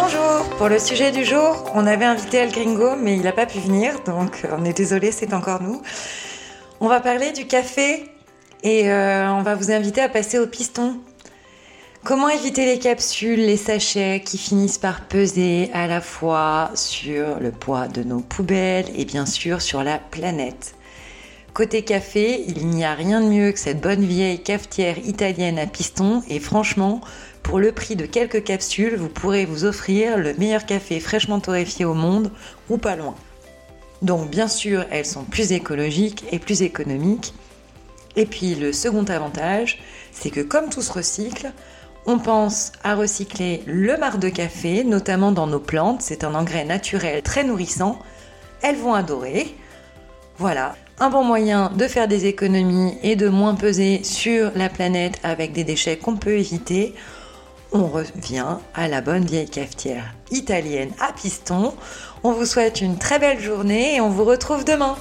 Bonjour, pour le sujet du jour, on avait invité El Gringo, mais il n'a pas pu venir, donc on est désolé, c'est encore nous. On va parler du café et euh, on va vous inviter à passer au piston. Comment éviter les capsules, les sachets qui finissent par peser à la fois sur le poids de nos poubelles et bien sûr sur la planète? Côté café, il n'y a rien de mieux que cette bonne vieille cafetière italienne à piston et franchement, pour le prix de quelques capsules, vous pourrez vous offrir le meilleur café fraîchement torréfié au monde ou pas loin. Donc bien sûr, elles sont plus écologiques et plus économiques. Et puis le second avantage, c'est que comme tout se recycle, on pense à recycler le marc de café, notamment dans nos plantes. C'est un engrais naturel très nourrissant. Elles vont adorer. Voilà, un bon moyen de faire des économies et de moins peser sur la planète avec des déchets qu'on peut éviter. On revient à la bonne vieille cafetière italienne à piston. On vous souhaite une très belle journée et on vous retrouve demain.